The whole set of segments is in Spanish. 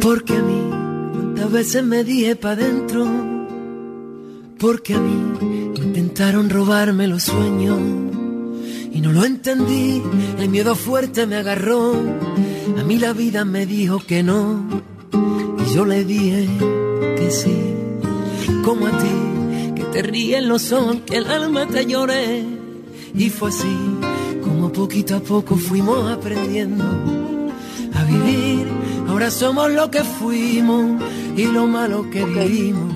Porque a mí, cuántas veces me dije pa' dentro, porque a mí intentaron robarme los sueños. Y no lo entendí, el miedo fuerte me agarró, a mí la vida me dijo que no, y yo le dije que sí, como a ti, que te ríen los ojos, que el alma te lloré, y fue así, como poquito a poco fuimos aprendiendo a vivir, ahora somos lo que fuimos y lo malo que vivimos.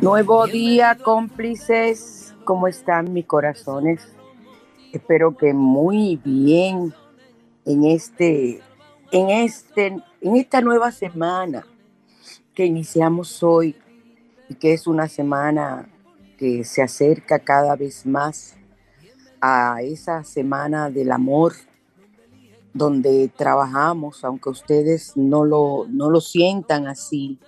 Nuevo día, cómplices ¿Cómo están mis corazones? Espero que muy bien en este, en este, en esta nueva semana que iniciamos hoy y que es una semana que se acerca cada vez más a esa semana del amor donde trabajamos, aunque ustedes no lo, no lo sientan así,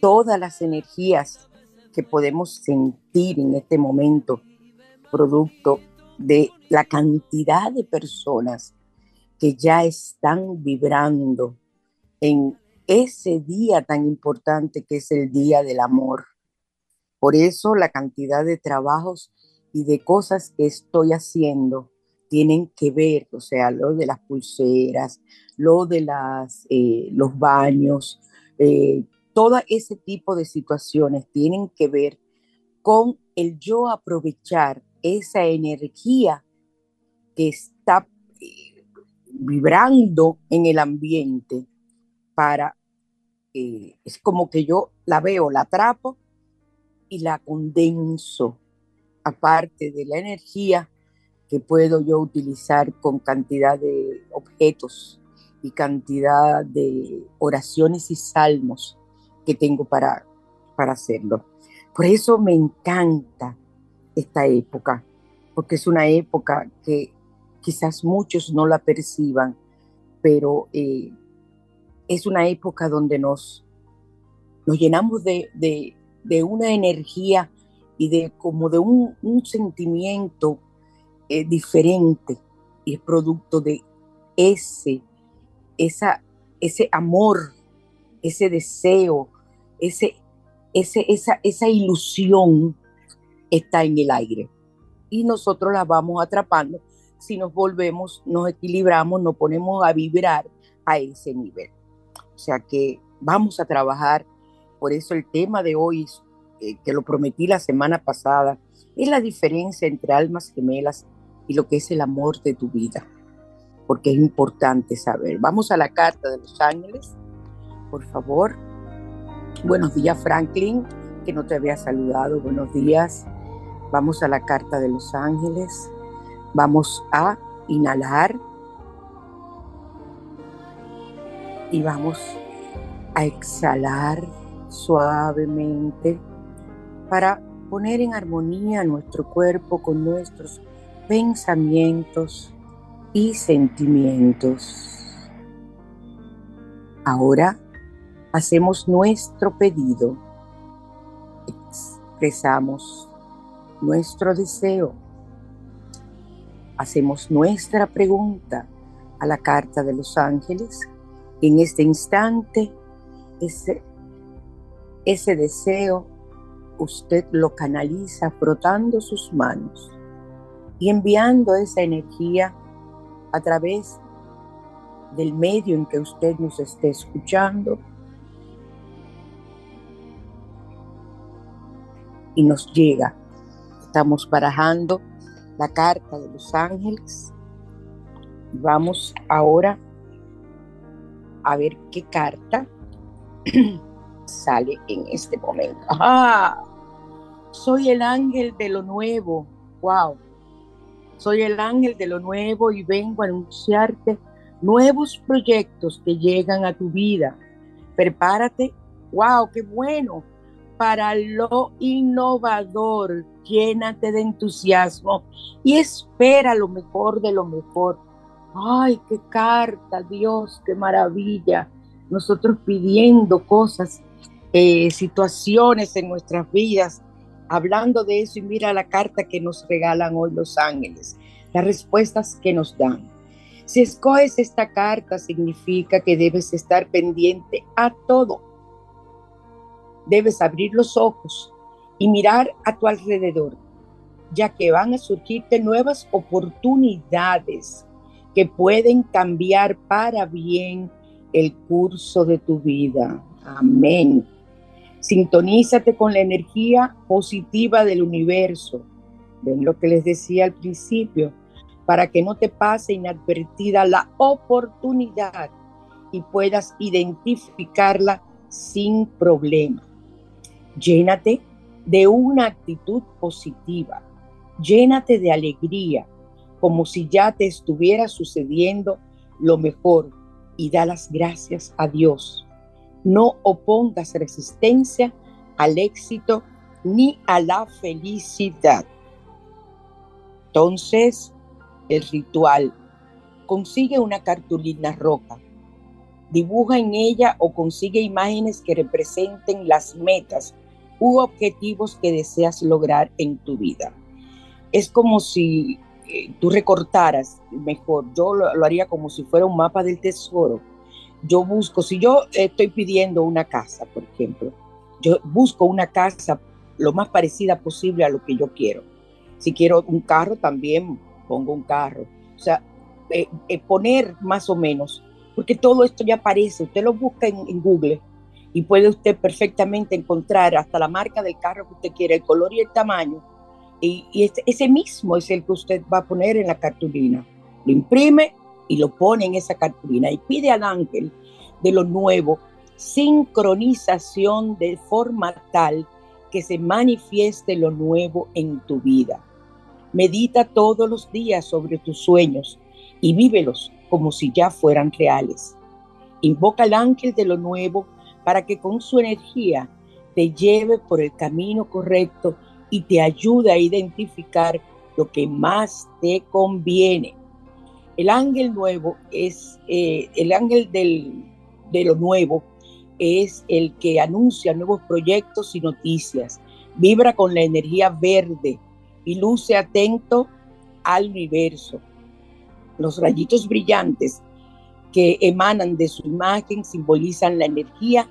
todas las energías que podemos sentir en este momento, producto de la cantidad de personas que ya están vibrando en ese día tan importante que es el Día del Amor. Por eso la cantidad de trabajos y de cosas que estoy haciendo tienen que ver, o sea, lo de las pulseras, lo de las, eh, los baños, eh, todo ese tipo de situaciones tienen que ver con el yo aprovechar esa energía que está eh, vibrando en el ambiente para, es como que yo la veo, la atrapo y la condenso, aparte de la energía que puedo yo utilizar con cantidad de objetos y cantidad de oraciones y salmos que tengo para, para hacerlo. Por eso me encanta esta época, porque es una época que quizás muchos no la perciban, pero eh, es una época donde nos, nos llenamos de, una energía y de como de un, sentimiento eh, diferente y es producto de ese, esa, ese amor, ese deseo, ese, ese, esa, esa ilusión está en el aire. Y nosotros la vamos atrapando si nos volvemos, nos equilibramos, nos ponemos a vibrar a ese nivel. O sea que vamos a trabajar. Por eso el tema de hoy, eh, que lo prometí la semana pasada, es la diferencia entre almas gemelas y lo que es el amor de tu vida. Porque es importante saber. Vamos a la carta de los ángeles, por favor. Buenos días, Franklin, que no te había saludado. Buenos días. Vamos a la carta de los ángeles. Vamos a inhalar y vamos a exhalar suavemente para poner en armonía nuestro cuerpo con nuestros pensamientos y sentimientos. Ahora hacemos nuestro pedido, expresamos nuestro deseo, hacemos nuestra pregunta a la carta de los ángeles. En este instante, ese, ese deseo usted lo canaliza frotando sus manos y enviando esa energía a través del medio en que usted nos esté escuchando y nos llega. Estamos barajando la carta de los ángeles. Vamos ahora a ver qué carta sale en este momento. ¡Ah! Soy el ángel de lo nuevo. ¡Wow! Soy el ángel de lo nuevo y vengo a anunciarte nuevos proyectos que llegan a tu vida. Prepárate. ¡Wow! ¡Qué bueno! Para lo innovador, llénate de entusiasmo y espera lo mejor de lo mejor. ¡Ay, qué carta, Dios! ¡Qué maravilla! Nosotros pidiendo cosas, eh, situaciones en nuestras vidas hablando de eso y mira la carta que nos regalan hoy los ángeles, las respuestas que nos dan. Si escoges esta carta significa que debes estar pendiente a todo. Debes abrir los ojos y mirar a tu alrededor, ya que van a surgirte nuevas oportunidades que pueden cambiar para bien el curso de tu vida. Amén. Sintonízate con la energía positiva del universo. Ven lo que les decía al principio, para que no te pase inadvertida la oportunidad y puedas identificarla sin problema. Llénate de una actitud positiva, llénate de alegría, como si ya te estuviera sucediendo lo mejor y da las gracias a Dios no opongas resistencia al éxito ni a la felicidad. Entonces, el ritual. Consigue una cartulina roja. Dibuja en ella o consigue imágenes que representen las metas u objetivos que deseas lograr en tu vida. Es como si eh, tú recortaras, mejor, yo lo haría como si fuera un mapa del tesoro yo busco, si yo estoy pidiendo una casa, por ejemplo, yo busco una casa lo más parecida posible a lo que yo quiero. Si quiero un carro, también pongo un carro. O sea, eh, eh, poner más o menos, porque todo esto ya aparece, usted lo busca en, Google y puede usted perfectamente encontrar hasta la marca del carro que usted quiere, el color y el tamaño. Y, y ese mismo es el que usted va a poner en la cartulina. Lo imprime y lo pone en esa cartulina y pide al ángel de lo nuevo sincronización de forma tal que se manifieste lo nuevo en tu vida. Medita todos los días sobre tus sueños y vívelos como si ya fueran reales. Invoca al ángel de lo nuevo para que con su energía te lleve por el camino correcto y te ayude a identificar lo que más te conviene. El ángel nuevo es eh, el ángel de lo nuevo, es el que anuncia nuevos proyectos y noticias. Vibra con la energía verde y luce atento al universo. Los rayitos brillantes que emanan de su imagen simbolizan la energía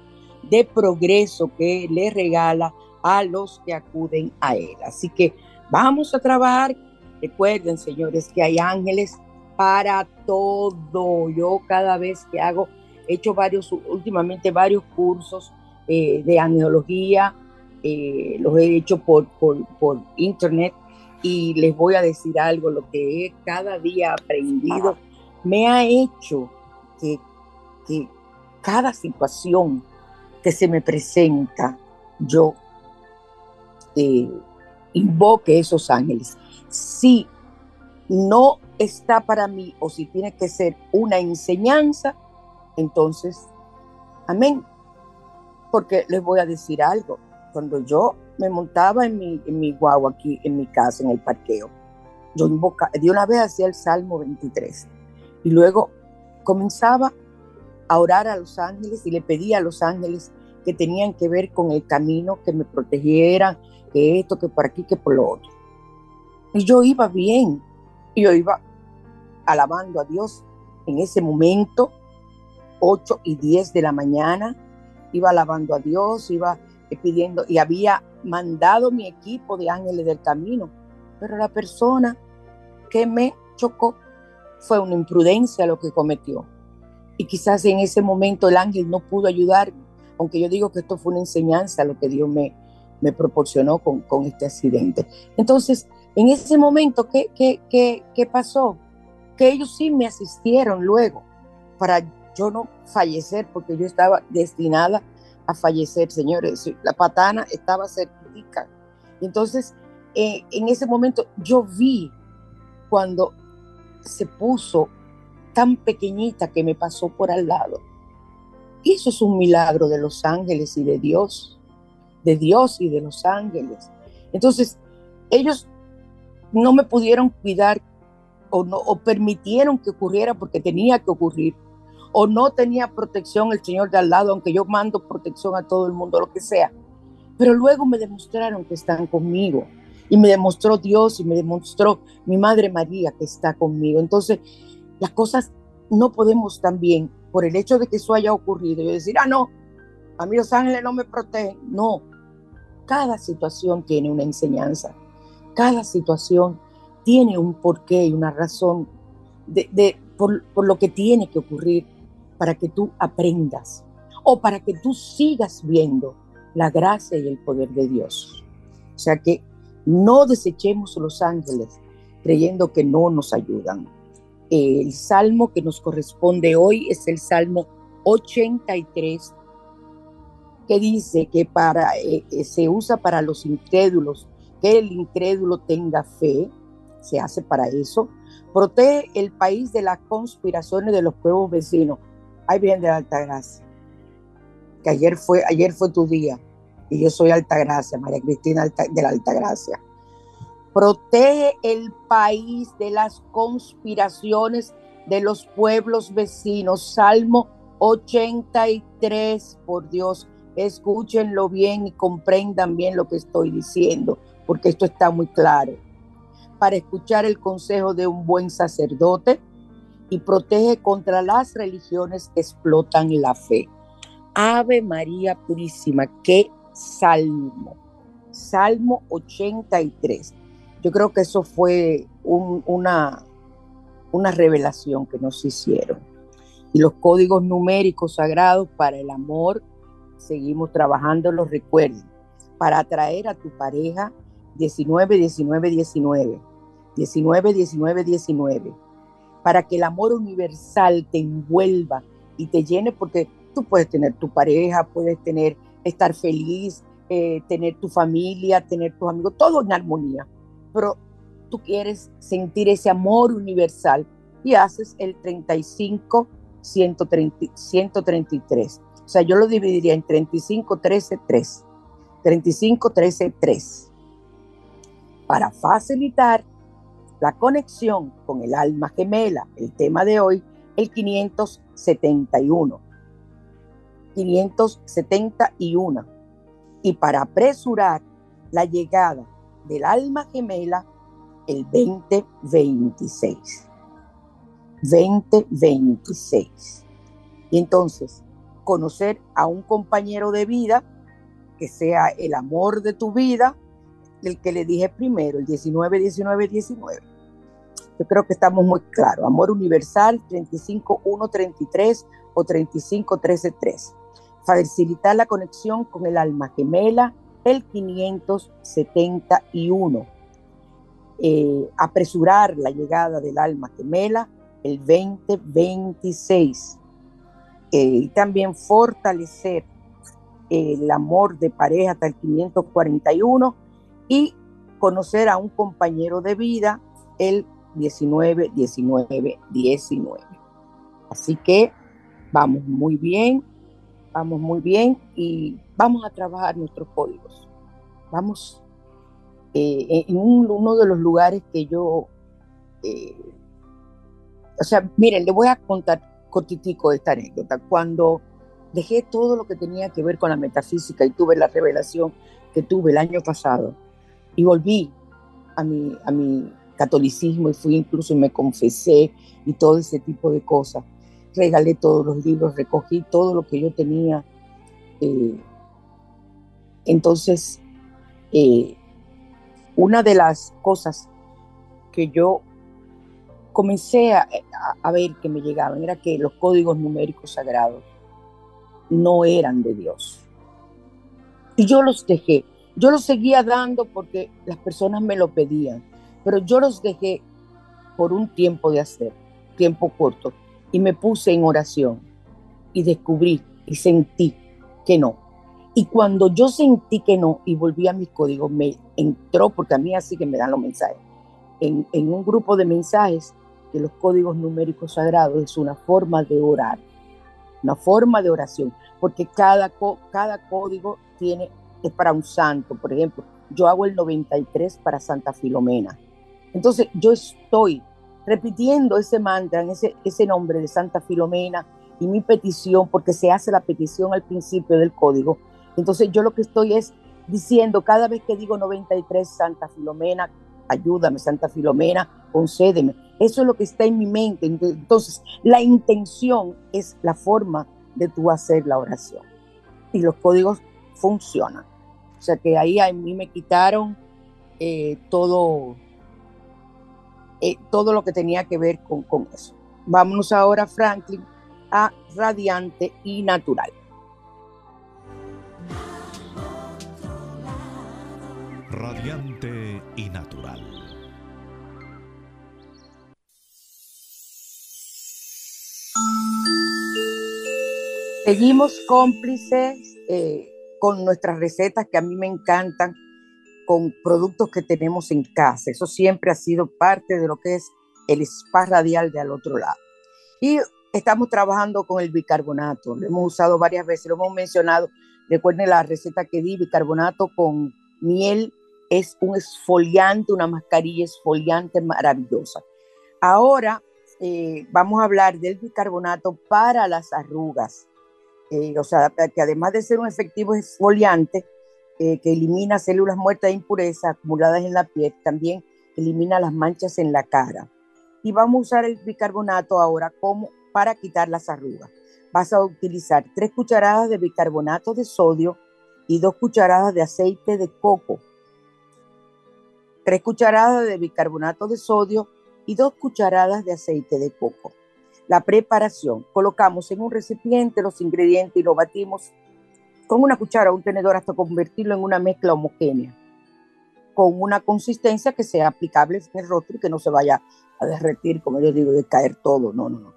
de progreso que le regala a los que acuden a él. Así que vamos a trabajar. Recuerden, señores, que hay ángeles para todo. Yo cada vez que hago, he hecho varios, últimamente varios cursos eh, de angiología, eh, los he hecho por, por, internet y les voy a decir algo, lo que he cada día aprendido me ha hecho que, que cada situación que se me presenta, yo eh, invoque esos ángeles. Si no está para mí o si tiene que ser una enseñanza, entonces, amén. porque les voy a decir algo. Cuando yo me montaba en mi, en mi aquí en mi casa, en el parqueo, yo de una vez hacía el Salmo 23 y luego comenzaba a orar a los ángeles y le pedía a los ángeles que tenían que ver con el camino, que me protegieran, que esto, que por aquí, que por lo otro. Y yo iba bien, y yo iba alabando a Dios en ese momento, 8 y 10 de la mañana, iba alabando a Dios, iba pidiendo, y había mandado mi equipo de ángeles del camino, pero la persona que me chocó fue una imprudencia lo que cometió. Y quizás en ese momento el ángel no pudo ayudarme, aunque yo digo que esto fue una enseñanza lo que Dios me, me proporcionó con, con este accidente. Entonces, en ese momento, ¿qué, qué, qué, qué pasó? Que ellos sí me asistieron luego para yo no fallecer, porque yo estaba destinada a fallecer, señores. La patana estaba cerca. Entonces, eh, en ese momento yo vi cuando se puso tan pequeñita que me pasó por al lado. Eso es un milagro de los ángeles y de Dios, de Dios y de los ángeles. Entonces, ellos no me pudieron cuidar o, no, o permitieron que ocurriera porque tenía que ocurrir. O no tenía protección el Señor de al lado, aunque yo mando protección a todo el mundo, lo que sea. Pero luego me demostraron que están conmigo y me demostró Dios y me demostró mi Madre María que está conmigo. Entonces, las cosas no podemos también, por el hecho de que eso haya ocurrido, yo decir, ah, no, a mí los ángeles no me protegen. No, cada situación tiene una enseñanza, cada situación tiene un porqué y una razón de, por, por lo que tiene que ocurrir para que tú aprendas o para que tú sigas viendo la gracia y el poder de Dios. O sea que no desechemos los ángeles creyendo que no nos ayudan. El salmo que nos corresponde hoy es el Salmo 83, que dice que para, eh, eh, se usa para los incrédulos, que el incrédulo tenga fe, se hace para eso. Protege el país de las conspiraciones de los pueblos vecinos. Ahí viene de la Altagracia, que ayer fue, ayer fue tu día y yo soy Altagracia, María Cristina de la Altagracia. Protege el país de las conspiraciones de los pueblos vecinos. Salmo 83, por Dios, escúchenlo bien y comprendan bien lo que estoy diciendo, porque esto está muy claro. Para escuchar el consejo de un buen sacerdote y protege contra las religiones que explotan la fe. Ave María Purísima, qué salmo. Salmo 83. Yo creo que eso fue una, una revelación que nos hicieron. Y los códigos numéricos sagrados para el amor, seguimos trabajando, los recuerden. Para atraer a tu pareja 19, 19, 19. 19, 19, 19. Para que el amor universal te envuelva y te llene, porque tú puedes tener tu pareja, puedes tener estar feliz, eh, tener tu familia, tener tus amigos, todo en armonía. Pero tú quieres sentir ese amor universal y haces el 35, 133. O sea, yo lo dividiría en 35, 13, 3. 35, 13, 3. Para facilitar la conexión con el alma gemela, el tema de hoy, el 571. 571 y para apresurar la llegada del alma gemela el 2026. 2026. Y entonces, conocer a un compañero de vida que sea el amor de tu vida, el que le dije primero, el 19, 19, 19. Yo creo que estamos muy claros. Amor universal, 35, 1, 33 o 35, 13, 3 facilitar la conexión con el alma gemela, el 571. Eh, apresurar la llegada del alma gemela, el 2026. Eh, y también fortalecer el amor de pareja hasta el 541 y conocer a un compañero de vida el 19, 19, 19. Así que vamos muy bien vamos muy bien y vamos a trabajar nuestros códigos. Vamos eh, en uno de los lugares que yo, eh, o sea, miren, le voy a contar cortitico esta anécdota. Cuando dejé todo lo que tenía que ver con la metafísica y tuve la revelación que tuve el año pasado y volví a mi, a mi catolicismo y fui incluso y me confesé y todo ese tipo de cosas. Regalé todos los libros, recogí todo lo que yo tenía. Eh, entonces, eh, una de las cosas que yo comencé a, a, ver que me llegaban era que los códigos numéricos sagrados no eran de Dios. Y yo los dejé. Yo los seguía dando porque las personas me lo pedían, pero yo los dejé por un tiempo de hacer, tiempo corto, y me puse en oración y descubrí y sentí que no. Y cuando yo sentí que no y volví a mis códigos, me entró, porque a mí así que me dan los mensajes, en, un grupo de mensajes que los códigos numéricos sagrados es una forma de orar, una forma de oración, porque cada, cada código tiene es para un santo. Por ejemplo, yo hago el 93 para Santa Filomena. Entonces, yo estoy repitiendo ese mantra, ese, ese nombre de Santa Filomena y mi petición, porque se hace la petición al principio del código. Entonces, yo lo que estoy es diciendo cada vez que digo 93, Santa Filomena, ayúdame, Santa Filomena, concédeme. Eso es lo que está en mi mente. Entonces, la intención es la forma de tú hacer la oración. Y los códigos funcionan. O sea que ahí a mí me quitaron eh, todo, eh, todo lo que tenía que ver con, con eso. Vámonos ahora, Franklin, a radiante y natural. Radiante y natural. Seguimos cómplices eh, con nuestras recetas que a mí me encantan, con productos que tenemos en casa. Eso siempre ha sido parte de lo que es el spa radial de al otro lado. Y estamos trabajando con el bicarbonato. Lo hemos usado varias veces, lo hemos mencionado. Recuerden la receta que di, bicarbonato con miel. Es un esfoliante, una mascarilla esfoliante maravillosa. Ahora eh, vamos a hablar del bicarbonato para las arrugas. Eh, o sea, que además de ser un efectivo exfoliante eh, que elimina células muertas e impurezas acumuladas en la piel, también elimina las manchas en la cara. Y vamos a usar el bicarbonato ahora como para quitar las arrugas. Vas a utilizar tres cucharadas de bicarbonato de sodio y dos cucharadas de aceite de coco. Tres cucharadas de bicarbonato de sodio y dos cucharadas de aceite de coco. La preparación. Colocamos en un recipiente los ingredientes y lo batimos con una cuchara o un tenedor hasta convertirlo en una mezcla homogénea, con una consistencia que sea aplicable en el rostro y que no se vaya a derretir, como yo digo, de caer todo. No, no, no.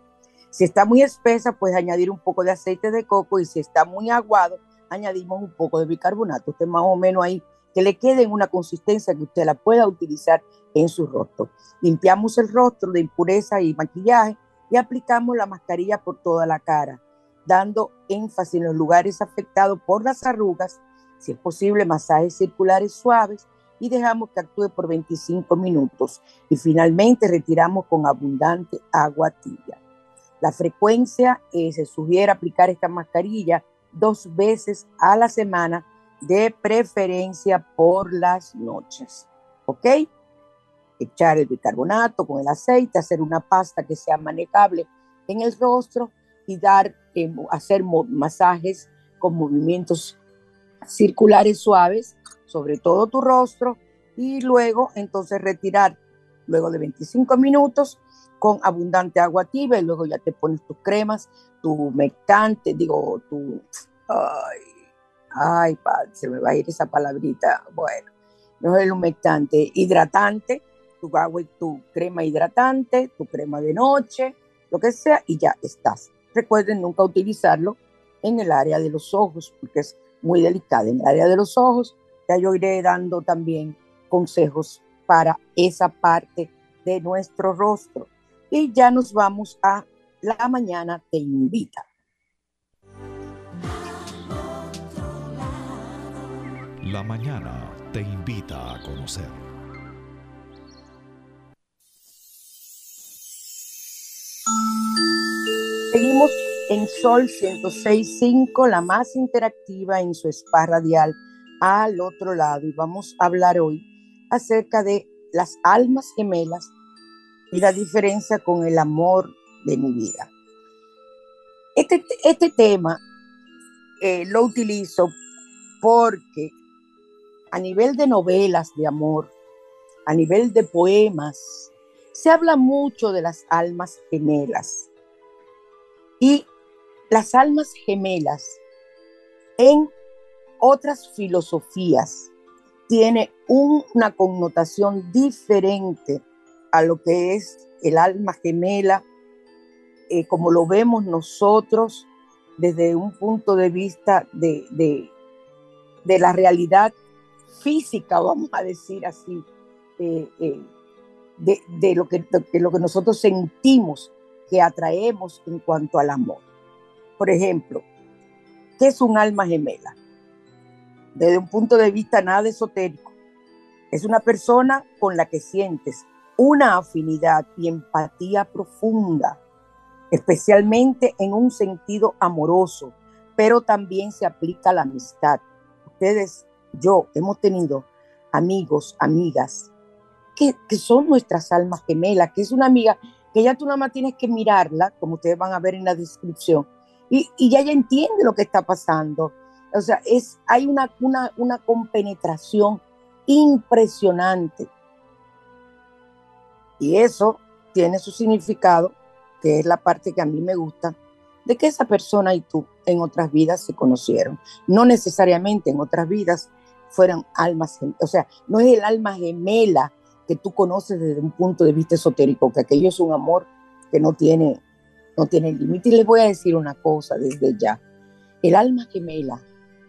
Si está muy espesa, puedes añadir un poco de aceite de coco y si está muy aguado, añadimos un poco de bicarbonato. Usted más o menos ahí que le quede en una consistencia que usted la pueda utilizar en su rostro. Limpiamos el rostro de impureza y maquillaje y aplicamos la mascarilla por toda la cara, dando énfasis en los lugares afectados por las arrugas, si es posible masajes circulares suaves y dejamos que actúe por 25 minutos y finalmente retiramos con abundante agua tibia. La frecuencia eh, se sugiere aplicar esta mascarilla dos veces a la semana, de preferencia por las noches. ¿Ok? Echar el bicarbonato con el aceite, hacer una pasta que sea manejable en el rostro y dar, eh, hacer masajes con movimientos circulares suaves sobre todo tu rostro y luego entonces retirar luego de 25 minutos con abundante agua tibia y luego ya te pones tus cremas, tu humectante, digo, tu... Ay, ay, se me va a ir esa palabrita. Bueno, no es el humectante, hidratante, tu agua tu crema hidratante, tu crema de noche, lo que sea, y ya estás. Recuerden nunca utilizarlo en el área de los ojos, porque es muy delicada. En el área de los ojos, ya yo iré dando también consejos para esa parte de nuestro rostro. Y ya nos vamos a La Mañana Te Invita. La Mañana Te Invita a conocer. Seguimos en Sol 106.5, la más interactiva en su spa radial al otro lado. Y vamos a hablar hoy acerca de las almas gemelas y la diferencia con el amor de mi vida. Este, este tema eh, lo utilizo porque a nivel de novelas de amor, a nivel de poemas, se habla mucho de las almas gemelas. Y las almas gemelas en otras filosofías tiene una connotación diferente a lo que es el alma gemela, eh, como lo vemos nosotros desde un punto de vista de, de, la realidad física, vamos a decir así, de, lo que, de lo que nosotros sentimos que atraemos en cuanto al amor. Por ejemplo, ¿qué es un alma gemela? Desde un punto de vista nada esotérico, es una persona con la que sientes una afinidad y empatía profunda, especialmente en un sentido amoroso, pero también se aplica a la amistad. Ustedes, yo, hemos tenido amigos, amigas, que, son nuestras almas gemelas, que es una amiga que ya tú nada más tienes que mirarla, como ustedes van a ver en la descripción, y, ya ella entiende lo que está pasando. O sea, es, hay una, una, una compenetración impresionante. Y eso tiene su significado, que es la parte que a mí me gusta, de que esa persona y tú en otras vidas se conocieron. No necesariamente en otras vidas fueron almas, o sea, no es el alma gemela que tú conoces desde un punto de vista esotérico, que aquello es un amor que no tiene, no tiene límite. Y les voy a decir una cosa desde ya. El alma gemela,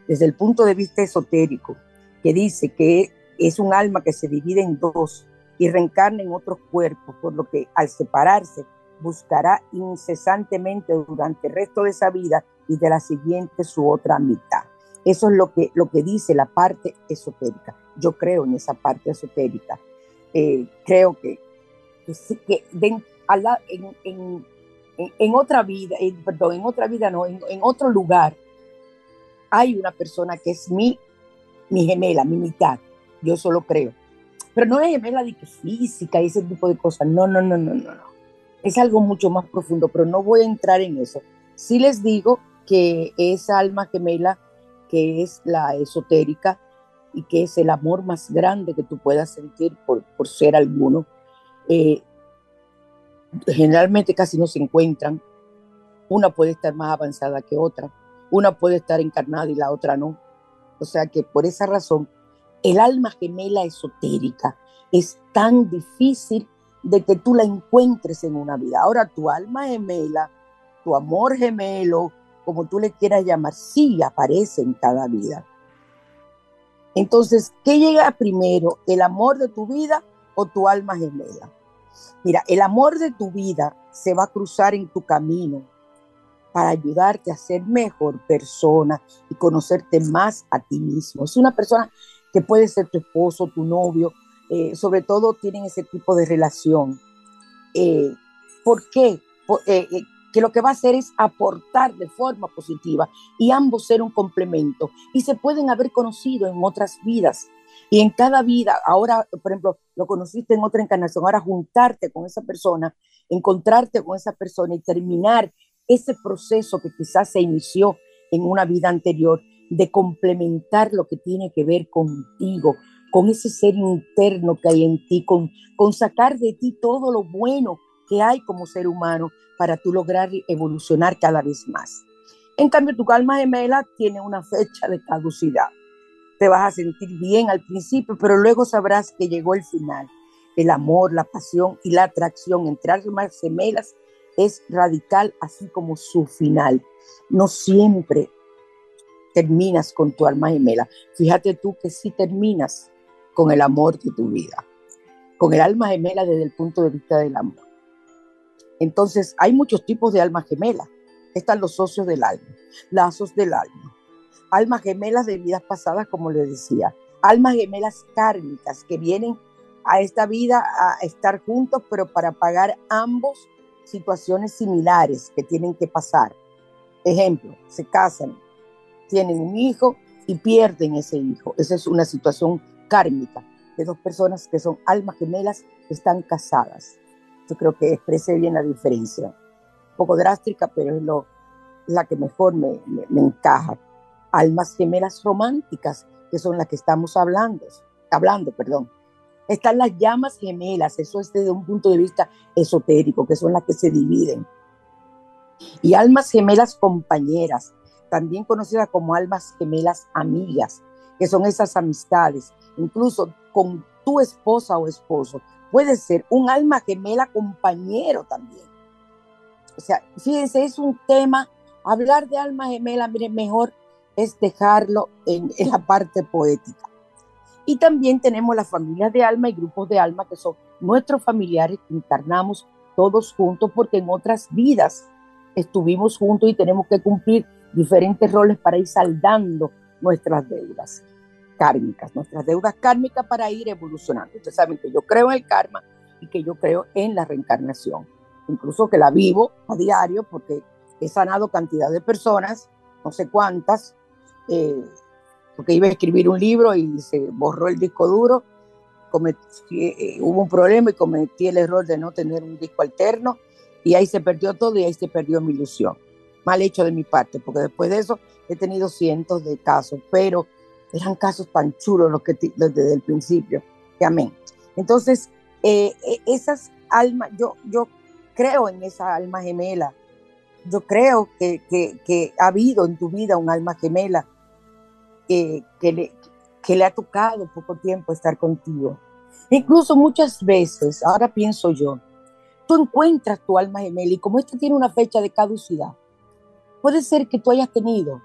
desde el punto de vista esotérico, que dice que es un alma que se divide en dos y reencarna en otros cuerpos, por lo que al separarse buscará incesantemente durante el resto de esa vida y de la siguiente su otra mitad. Eso es lo que, lo que dice la parte esotérica. Yo creo en esa parte esotérica. Eh, creo que, en, otra vida, perdón, en otra vida no, en, otro lugar, hay una persona que es mi, mi gemela, mi mitad. Yo solo creo. Pero no es gemela de que física y ese tipo de cosas. No, no, no, no, no. Es algo mucho más profundo, pero no voy a entrar en eso. Sí les digo que esa alma gemela, que es la esotérica, y que es el amor más grande que tú puedas sentir por, por ser alguno, eh, generalmente casi no se encuentran. Una puede estar más avanzada que otra, una puede estar encarnada y la otra no. O sea que por esa razón, el alma gemela esotérica es tan difícil de que tú la encuentres en una vida. Ahora tu alma gemela, tu amor gemelo, como tú le quieras llamar, sí aparece en cada vida. Entonces, ¿qué llega primero? ¿El amor de tu vida o tu alma gemela? Mira, el amor de tu vida se va a cruzar en tu camino para ayudarte a ser mejor persona y conocerte más a ti mismo. Es una persona que puede ser tu esposo, tu novio, eh, sobre todo tienen ese tipo de relación. Eh, ¿Por qué? Eh, que lo que va a hacer es aportar de forma positiva y ambos ser un complemento y se pueden haber conocido en otras vidas. Y en cada vida, ahora, por ejemplo, lo conociste en otra encarnación, ahora juntarte con esa persona, encontrarte con esa persona y terminar ese proceso que quizás se inició en una vida anterior de complementar lo que tiene que ver contigo, con ese ser interno que hay en ti, con, con sacar de ti todo lo bueno que hay como ser humano para tú lograr evolucionar cada vez más. En cambio, tu alma gemela tiene una fecha de caducidad. Te vas a sentir bien al principio, pero luego sabrás que llegó el final. El amor, la pasión y la atracción entre almas gemelas es radical, así como su final. No siempre terminas con tu alma gemela. Fíjate tú que sí terminas con el amor de tu vida, con el alma gemela desde el punto de vista del amor. Entonces, hay muchos tipos de almas gemelas. Están los socios del alma, lazos del alma, almas gemelas de vidas pasadas, como les decía, almas gemelas kármicas que vienen a esta vida a estar juntos, pero para pagar ambos situaciones similares que tienen que pasar. Ejemplo, se casan, tienen un hijo y pierden ese hijo. Esa es una situación kármica de dos personas que son almas gemelas que están casadas. Yo creo que exprese bien la diferencia. Un poco drástica, pero es lo, la que mejor me, me encaja. Almas gemelas románticas, que son las que estamos hablando, hablando, perdón están las llamas gemelas, eso es desde un punto de vista esotérico, que son las que se dividen. Y almas gemelas compañeras, también conocidas como almas gemelas amigas, que son esas amistades, incluso con tu esposa o esposo. Puede ser un alma gemela compañero también. O sea, fíjense, es un tema, hablar de alma gemela, mejor es dejarlo en, en la parte poética. Y también tenemos las familias de alma y grupos de alma que son nuestros familiares que encarnamos todos juntos porque en otras vidas estuvimos juntos y tenemos que cumplir diferentes roles para ir saldando nuestras deudas kármicas, nuestras deudas kármicas para ir evolucionando. Ustedes saben que yo creo en el karma y que yo creo en la reencarnación, incluso que la vivo a diario porque he sanado cantidad de personas, no sé cuántas, eh, porque iba a escribir un libro y se borró el disco duro, eh, hubo un problema y cometí el error de no tener un disco alterno y ahí se perdió todo y ahí se perdió mi ilusión. Mal hecho de mi parte, porque después de eso he tenido cientos de casos, pero eran casos tan chulos los que desde el principio, que amén. Entonces, eh, e, esas almas, yo, yo creo en esa alma gemela, yo creo que, que, que ha habido en tu vida un alma gemela que, le, que le ha tocado poco tiempo estar contigo. Incluso muchas veces, ahora pienso yo, tú encuentras tu alma gemela y como esta tiene una fecha de caducidad, puede ser que tú hayas tenido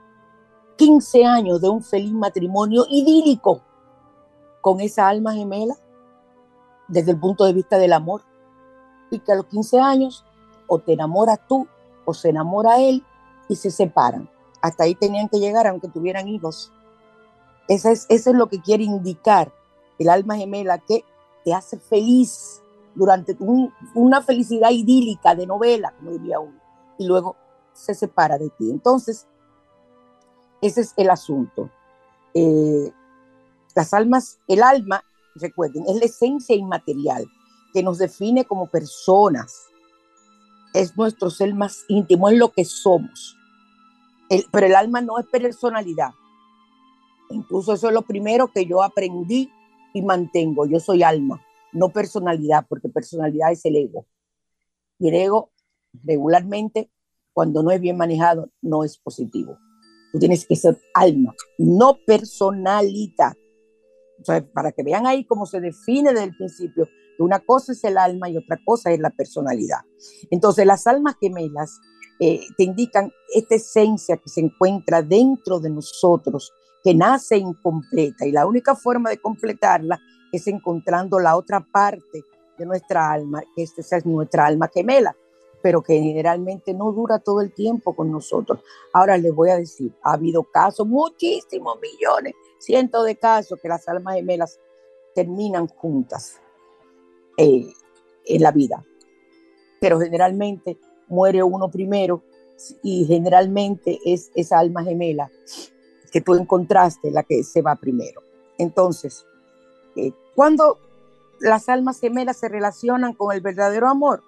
15 años de un feliz matrimonio idílico con esa alma gemela desde el punto de vista del amor y que a los 15 años o te enamoras tú o se enamora él y se separan. Hasta ahí tenían que llegar aunque tuvieran hijos. Eso es, eso es lo que quiere indicar el alma gemela que te hace feliz durante una felicidad idílica de novela, como diría uno, y luego se separa de ti. Entonces, ese es el asunto. Eh, las almas, el alma, recuerden, es la esencia inmaterial que nos define como personas. Es nuestro ser más íntimo, es lo que somos. pero el alma no es personalidad. Incluso eso es lo primero que yo aprendí y mantengo. Yo soy alma, no personalidad, porque personalidad es el ego. Y el ego regularmente, cuando no es bien manejado, no es positivo. Tienes que ser alma, no personalidad. para que vean ahí cómo se define desde el principio, que una cosa es el alma y otra cosa es la personalidad. Entonces, las almas gemelas eh, te indican esta esencia que se encuentra dentro de nosotros, que nace incompleta y la única forma de completarla es encontrando la otra parte de nuestra alma, que es nuestra alma gemela, pero que generalmente no dura todo el tiempo con nosotros. Ahora les voy a decir, ha habido casos, muchísimos millones, cientos de casos que las almas gemelas terminan juntas eh, en la vida, pero generalmente muere uno primero y generalmente es esa alma gemela que tú encontraste, la que se va primero. Entonces, eh, cuando las almas gemelas se relacionan con el verdadero amor,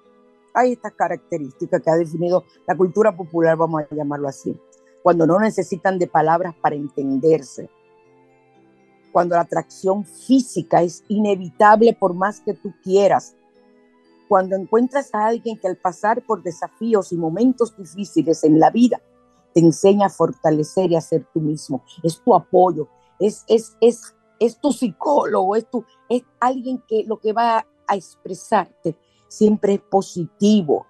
hay estas características que ha definido la cultura popular, vamos a llamarlo así. Cuando no necesitan de palabras para entenderse. Cuando la atracción física es inevitable por más que tú quieras. Cuando encuentras a alguien que al pasar por desafíos y momentos difíciles en la vida te enseña a fortalecer y a ser tú mismo. Es tu apoyo, es, es, es, es tu psicólogo, es, tu, es alguien que lo que va a expresarte siempre es positivo.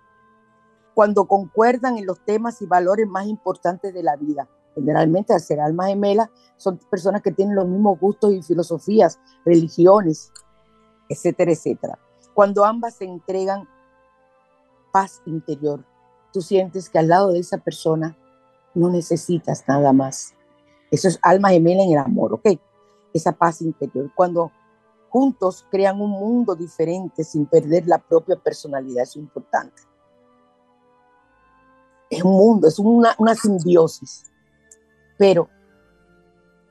Cuando concuerdan en los temas y valores más importantes de la vida. Generalmente, al ser almas gemelas, son personas que tienen los mismos gustos y filosofías, religiones, etcétera, etcétera. Cuando ambas se entregan paz interior, tú sientes que al lado de esa persona no necesitas nada más. Eso es alma gemela en el amor, ¿ok? Esa paz interior. Cuando juntos crean un mundo diferente sin perder la propia personalidad, es importante. Es un mundo, es una, una simbiosis, pero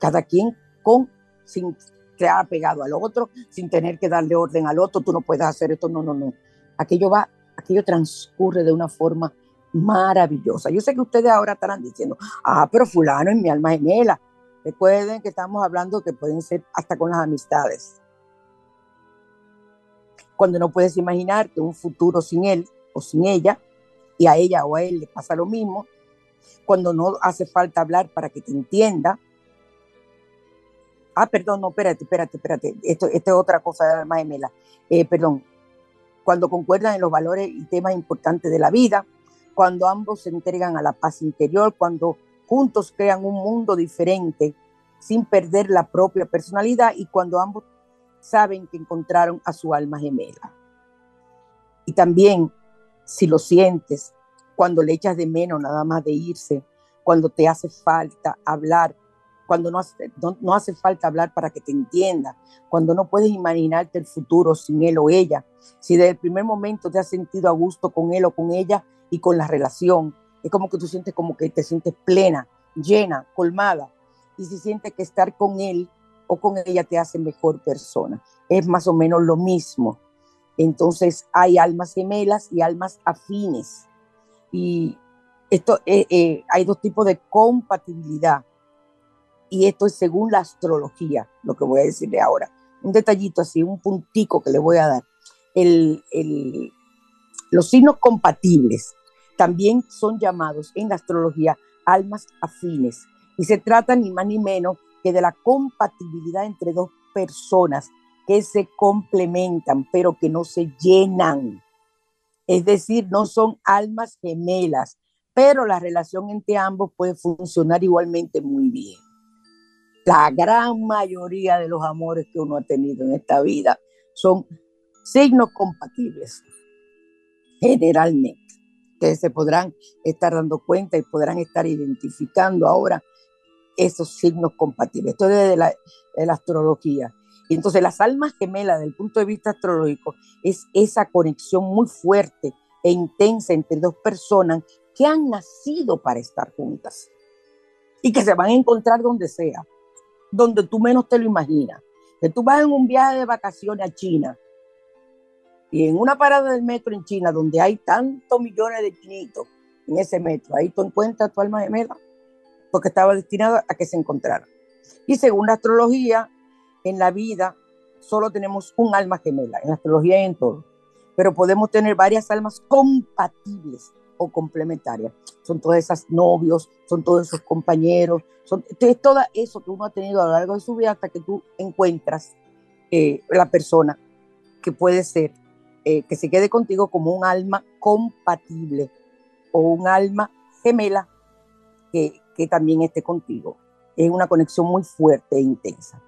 cada quien con, sin quedar pegado al otro, sin tener que darle orden al otro, tú no puedes hacer esto, no, no, no. Aquello va, aquello transcurre de una forma maravillosa. Yo sé que ustedes ahora estarán diciendo, ah, pero fulano es mi alma gemela. Recuerden que estamos hablando que pueden ser hasta con las amistades. Cuando no puedes imaginar que un futuro sin él o sin ella, y a ella o a él le pasa lo mismo, cuando no hace falta hablar para que te entienda. Ah, perdón, no, espérate, espérate, espérate. Esto, esto es otra cosa de alma gemela. Eh, perdón. Cuando concuerdan en los valores y temas importantes de la vida, cuando ambos se entregan a la paz interior, cuando juntos crean un mundo diferente sin perder la propia personalidad y cuando ambos saben que encontraron a su alma gemela. Y también, si lo sientes, cuando le echas de menos nada más de irse, cuando te hace falta hablar, cuando no hace, no, hace falta hablar para que te entienda, cuando no puedes imaginarte el futuro sin él o ella, si desde el primer momento te has sentido a gusto con él o con ella, y con la relación. Es como que tú sientes como que te sientes plena, llena, colmada. Y si sientes que estar con él o con ella te hace mejor persona. Es más o menos lo mismo. Entonces hay almas gemelas y almas afines. Y esto, eh, eh, hay dos tipos de compatibilidad. Y esto es según la astrología, lo que voy a decirle ahora. Un detallito así, un puntico que le voy a dar. El, el, los signos compatibles también son llamados en la astrología almas afines y se trata ni más ni menos que de la compatibilidad entre dos personas que se complementan pero que no se llenan. Es decir, no son almas gemelas, pero la relación entre ambos puede funcionar igualmente muy bien. La gran mayoría de los amores que uno ha tenido en esta vida son signos compatibles, generalmente que se podrán estar dando cuenta y podrán estar identificando ahora esos signos compatibles. Esto es de la, la astrología. Y entonces las almas gemelas, desde el punto de vista astrológico, es esa conexión muy fuerte e intensa entre dos personas que han nacido para estar juntas y que se van a encontrar donde sea, donde tú menos te lo imaginas. Que tú vas en un viaje de vacaciones a China y en una parada del metro en China, donde hay tantos millones de chinitos en ese metro, ahí tú encuentras tu alma gemela, porque estaba destinada a que se encontrara. Y según la astrología, en la vida solo tenemos un alma gemela, en la astrología y en todo, pero podemos tener varias almas compatibles o complementarias. Son todas esas novios, son todos esos compañeros, son, es todo eso que uno ha tenido a lo largo de su vida hasta que tú encuentras eh, la persona que puede ser eh, que se quede contigo como un alma compatible o un alma gemela que, que también esté contigo. Es una conexión muy fuerte e intensa.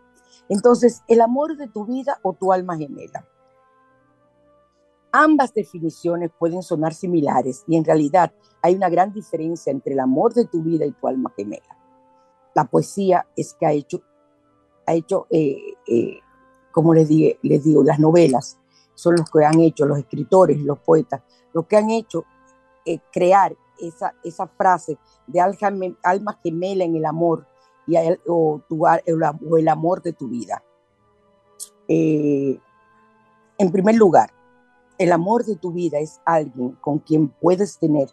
Entonces, el amor de tu vida o tu alma gemela. Ambas definiciones pueden sonar similares y en realidad hay una gran diferencia entre el amor de tu vida y tu alma gemela. La poesía es que ha hecho, ha hecho eh, eh, como les, les digo, las novelas son los que han hecho, los escritores, los poetas, los que han hecho eh, crear esa, esa frase de alma gemela en el amor y o, el, amor de tu vida. Eh, en primer lugar, el amor de tu vida es alguien con quien puedes tener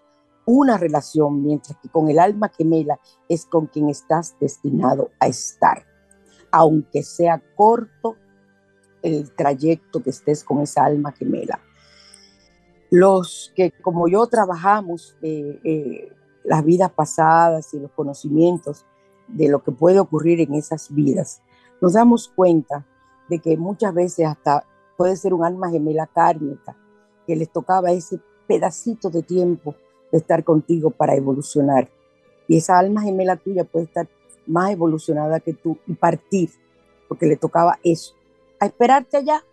una relación, mientras que con el alma gemela es con quien estás destinado a estar, aunque sea corto el trayecto que estés con esa alma gemela. Los que como yo trabajamos eh, eh, las vidas pasadas y los conocimientos de lo que puede ocurrir en esas vidas, nos damos cuenta de que muchas veces hasta puede ser un alma gemela kármica que les tocaba ese pedacito de tiempo de estar contigo para evolucionar. Y esa alma gemela tuya puede estar más evolucionada que tú y partir porque le tocaba eso a esperarte allá,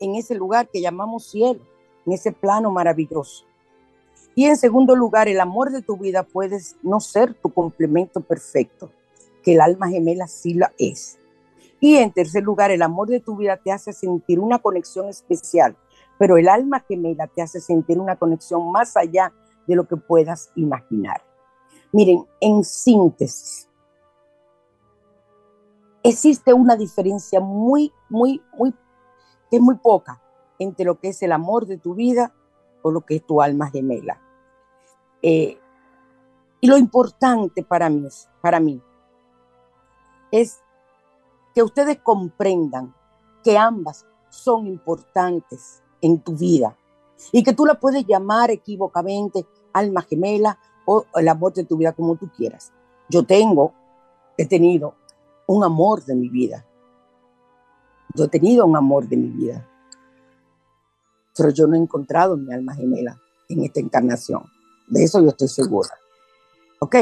en ese lugar que llamamos cielo, en ese plano maravilloso. Y en segundo lugar, el amor de tu vida puede no ser tu complemento perfecto, que el alma gemela sí la es. Y en tercer lugar, el amor de tu vida te hace sentir una conexión especial, pero el alma gemela te hace sentir una conexión más allá de lo que puedas imaginar. Miren, en síntesis, existe una diferencia muy, muy, muy, que es muy poca entre lo que es el amor de tu vida o lo que es tu alma gemela. Eh, y lo importante para mí, para mí es que ustedes comprendan que ambas son importantes en tu vida y que tú la puedes llamar equivocamente alma gemela o el amor de tu vida como tú quieras. Yo tengo, he tenido un amor de mi vida. Yo he tenido un amor de mi vida. Pero yo no he encontrado mi alma gemela en esta encarnación. De eso yo estoy segura. ¿Ok?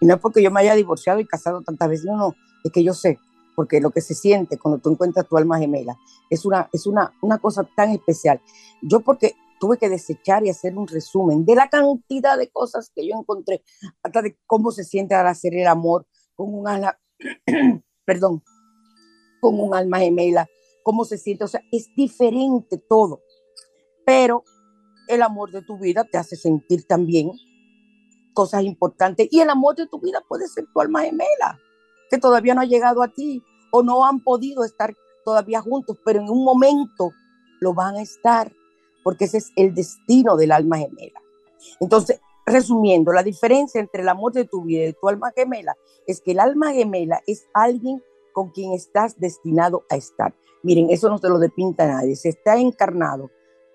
Y no es porque yo me haya divorciado y casado tantas veces, no, no, es que yo sé, porque lo que se siente cuando tú encuentras tu alma gemela es una, es una, una cosa tan especial. Yo porque tuve que desechar y hacer un resumen de la cantidad de cosas que yo encontré, hasta de cómo se siente al hacer el amor con un alma, perdón, con un alma gemela, cómo se siente, o sea, es diferente todo, pero el amor de tu vida te hace sentir también cosas importantes y el amor de tu vida puede ser tu alma gemela, que todavía no ha llegado a ti o no han podido estar todavía juntos, pero en un momento lo van a estar, porque ese es el destino del alma gemela. Entonces, resumiendo, la diferencia entre el amor de tu vida y tu alma gemela es que el alma gemela es alguien con quien estás destinado a estar. Miren, eso no se lo depinta nadie, se está encarnado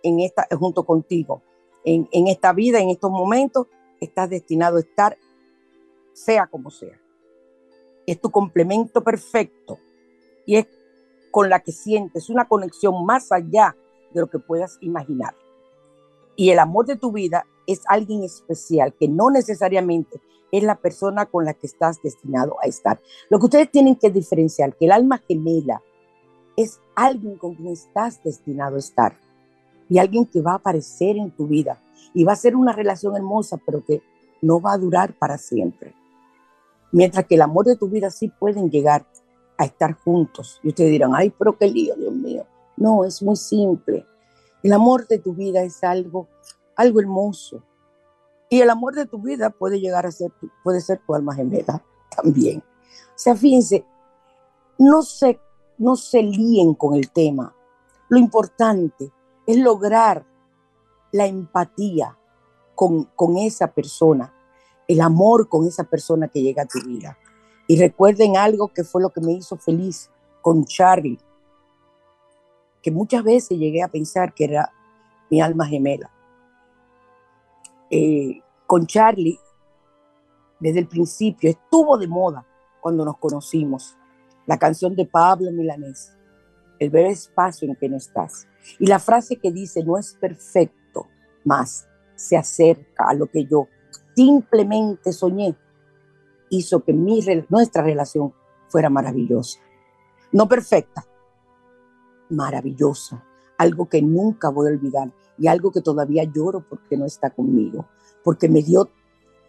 en esta, junto contigo. En, en esta vida, en estos momentos, estás destinado a estar, sea como sea. Es tu complemento perfecto y es con la que sientes una conexión más allá de lo que puedas imaginar. Y el amor de tu vida es alguien especial que no necesariamente es la persona con la que estás destinado a estar. Lo que ustedes tienen que diferenciar, que el alma gemela es alguien con quien estás destinado a estar y alguien que va a aparecer en tu vida y va a ser una relación hermosa, pero que no va a durar para siempre. Mientras que el amor de tu vida sí pueden llegar a estar juntos. Y ustedes dirán, ay, pero qué lío, Dios mío. No, es muy simple. El amor de tu vida es algo, algo hermoso. Y el amor de tu vida puede llegar a ser, puede ser tu alma gemela también. O sea, fíjense, no se, no se líen con el tema. Lo importante es lograr la empatía con, con esa persona, el amor con esa persona que llega a tu vida. Y recuerden algo que fue lo que me hizo feliz con Charlie, que muchas veces llegué a pensar que era mi alma gemela. Eh, con Charlie, desde el principio, estuvo de moda cuando nos conocimos, la canción de Pablo Milanés, el ver espacio en que no estás. Y la frase que dice, no es perfecto, más se acerca a lo que yo simplemente soñé, hizo que mi, nuestra relación fuera maravillosa. No perfecta, maravillosa, algo que nunca voy a olvidar y algo que todavía lloro porque no está conmigo, porque me dio,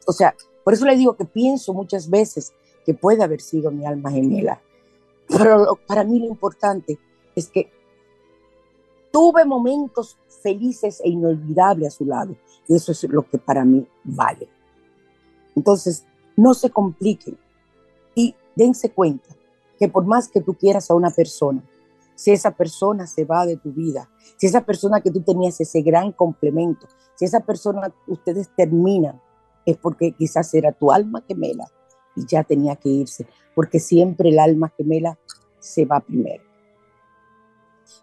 o sea, por eso le digo que pienso muchas veces que puede haber sido mi alma gemela, pero para mí lo importante es que tuve momentos felices e inolvidables a su lado y eso es lo que para mí vale. Entonces, no se compliquen y dense cuenta que por más que tú quieras a una persona, si esa persona se va de tu vida, si esa persona que tú tenías ese gran complemento, si esa persona ustedes terminan, es porque quizás era tu alma gemela y ya tenía que irse, porque siempre el alma gemela se va primero.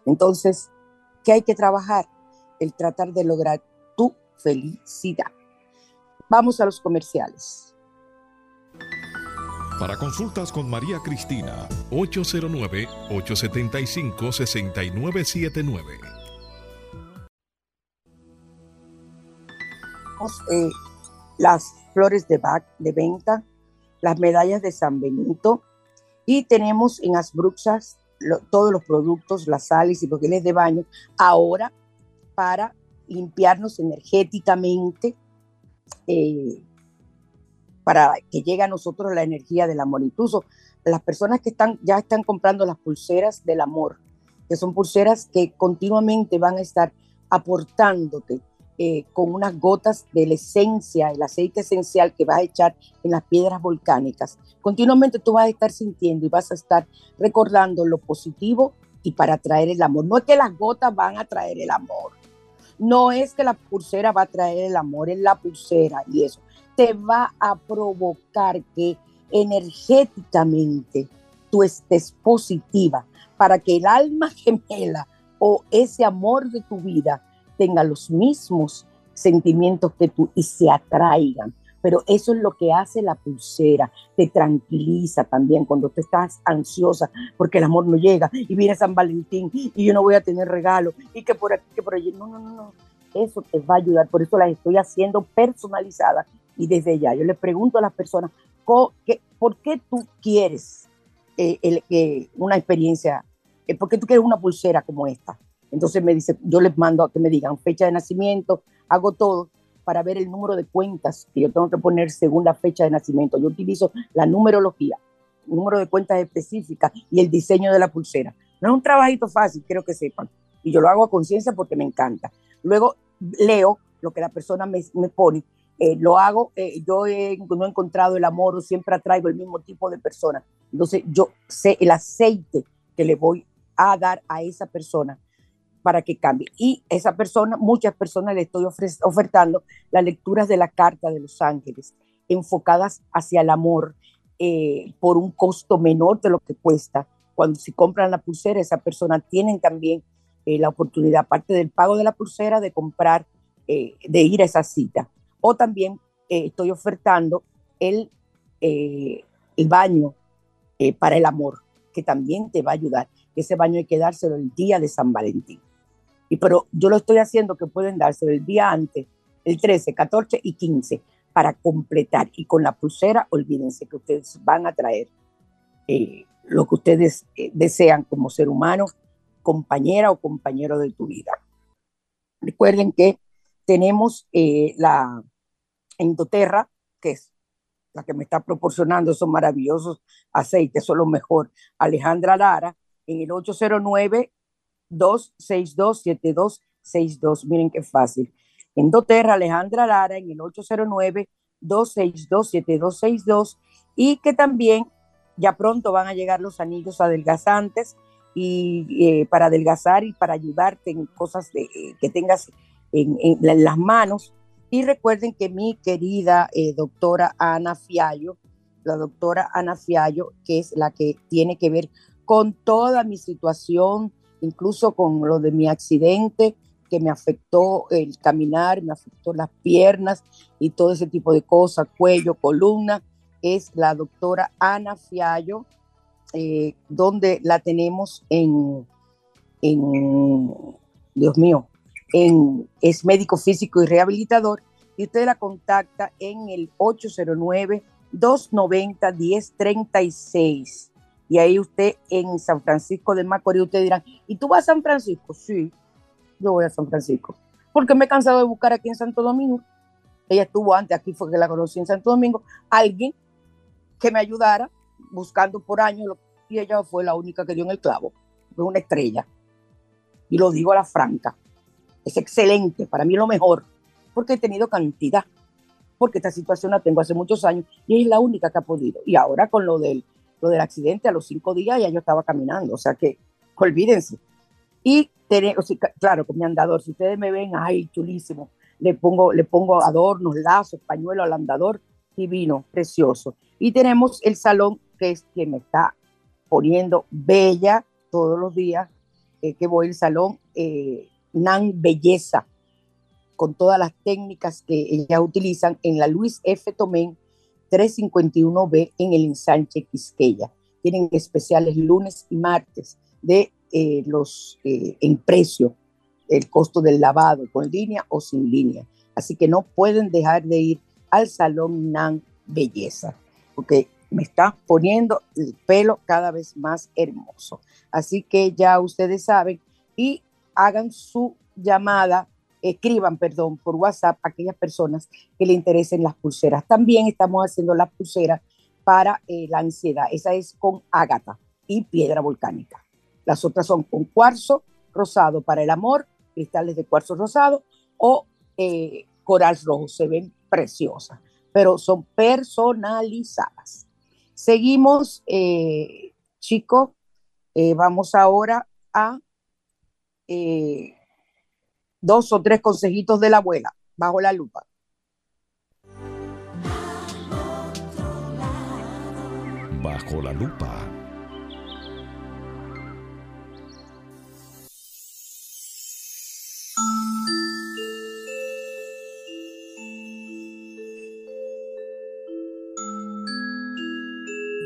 Entonces, ¿qué hay que trabajar? El tratar de lograr tu felicidad. Vamos a los comerciales. Para consultas con María Cristina, 809-875-6979. Eh, las flores de Bach de venta, las medallas de San Benito y tenemos en Asbruxas todos los productos, las sales y los geles de baño, ahora para limpiarnos energéticamente, eh, para que llegue a nosotros la energía del amor. Incluso las personas que están, ya están comprando las pulseras del amor, que son pulseras que continuamente van a estar aportándote eh, con unas gotas de la esencia, el aceite esencial que vas a echar en las piedras volcánicas. Continuamente tú vas a estar sintiendo y vas a estar recordando lo positivo y para traer el amor. No es que las gotas van a traer el amor. No es que la pulsera va a traer el amor, es la pulsera y eso te va a provocar que energéticamente tú estés positiva para que el alma gemela o ese amor de tu vida tenga los mismos sentimientos que tú y se atraigan. Pero eso es lo que hace la pulsera, te tranquiliza también cuando tú estás ansiosa porque el amor no llega y viene San Valentín y yo no voy a tener regalo y que por aquí, que por allí. No, no, no, no. Eso te va a ayudar. Por eso las estoy haciendo personalizadas y desde ya yo le pregunto a las personas, ¿por qué tú quieres eh, una experiencia? Eh, ¿Por qué tú quieres una pulsera como esta? Entonces me dice, yo les mando a que me digan fecha de nacimiento, hago todo para ver el número de cuentas que yo tengo que poner según la fecha de nacimiento. Yo utilizo la numerología, número de cuentas específicas y el diseño de la pulsera. No es un trabajito fácil, quiero que sepan. Y yo lo hago a conciencia porque me encanta. Luego leo lo que la persona me, pone. Eh, lo hago, eh, yo no he encontrado el amor siempre atraigo el mismo tipo de persona. Entonces yo sé el aceite que le voy a dar a esa persona para que cambie. Y esa persona, muchas personas le estoy ofertando las lecturas de la Carta de los Ángeles, enfocadas hacia el amor eh, por un costo menor de lo que cuesta. Cuando se compran la pulsera, esa persona tienen también eh, la oportunidad, aparte del pago de la pulsera, de comprar, eh, de ir a esa cita. O también estoy ofertando el, el baño para el amor, que también te va a ayudar. Ese baño hay que dárselo el día de San Valentín pero yo lo estoy haciendo que pueden darse el día antes, el 13, 14 y 15, para completar. Y con la pulsera, olvídense que ustedes van a traer eh, lo que ustedes eh, desean como ser humano, compañera o compañero de tu vida. Recuerden que tenemos eh, la endoterra, que es la que me está proporcionando esos maravillosos aceites, es lo mejor. Alejandra Lara, en el 809 262-7262. Miren qué fácil. En Doterra, Alejandra Lara, en el 809-262-7262. Y que también ya pronto van a llegar los anillos adelgazantes y eh, para adelgazar y para ayudarte en cosas que tengas en, las manos. Y recuerden que mi querida eh, doctora Ana Fiallo, la doctora Ana Fiallo, que es la que tiene que ver con toda mi situación incluso con lo de mi accidente que me afectó el caminar, me afectó las piernas y todo ese tipo de cosas, cuello, columna, es la doctora Ana Fiallo, eh, donde la tenemos en, en, Dios mío, en, es médico físico y rehabilitador, y usted la contacta en el 809 290 1036 y ahí usted en San Francisco de Macorís, usted dirán, ¿y tú vas a San Francisco? Sí, yo voy a San Francisco. Porque me he cansado de buscar aquí en Santo Domingo. Ella estuvo antes, aquí fue que la conocí en Santo Domingo. Alguien que me ayudara buscando por años y ella fue la única que dio en el clavo. Fue una estrella. Y lo digo a la franca. Es excelente, para mí lo mejor, porque he tenido cantidad. Porque esta situación la tengo hace muchos años y es la única que ha podido. Y ahora con lo del del accidente, a los cinco días ya yo estaba caminando, o sea que olvídense. Y tenemos, claro, con mi andador, si ustedes me ven, ay, chulísimo, le pongo, le pongo adornos, lazos, pañuelo al andador, divino, precioso. Y tenemos el salón, que es quien me está poniendo bella todos los días, eh, que voy al salón, eh, Nan Belleza, con todas las técnicas que ellas utilizan en la Luis F. Tomén 351B en el ensanche Quisqueya. Tienen especiales lunes y martes de eh, los eh, en precio, el costo del lavado con línea o sin línea. Así que no pueden dejar de ir al Salón NAN Belleza, porque me está poniendo el pelo cada vez más hermoso. Así que ya ustedes saben y hagan su llamada escriban, perdón, por WhatsApp a aquellas personas que le interesen las pulseras. También estamos haciendo las pulseras para eh, la ansiedad. Esa es con ágata y piedra volcánica. Las otras son con cuarzo rosado para el amor, cristales de cuarzo rosado o eh, coral rojo. Se ven preciosas, pero son personalizadas. Seguimos, eh, chicos. vamos ahora a dos o tres consejitos de la abuela bajo la lupa. Bajo la lupa.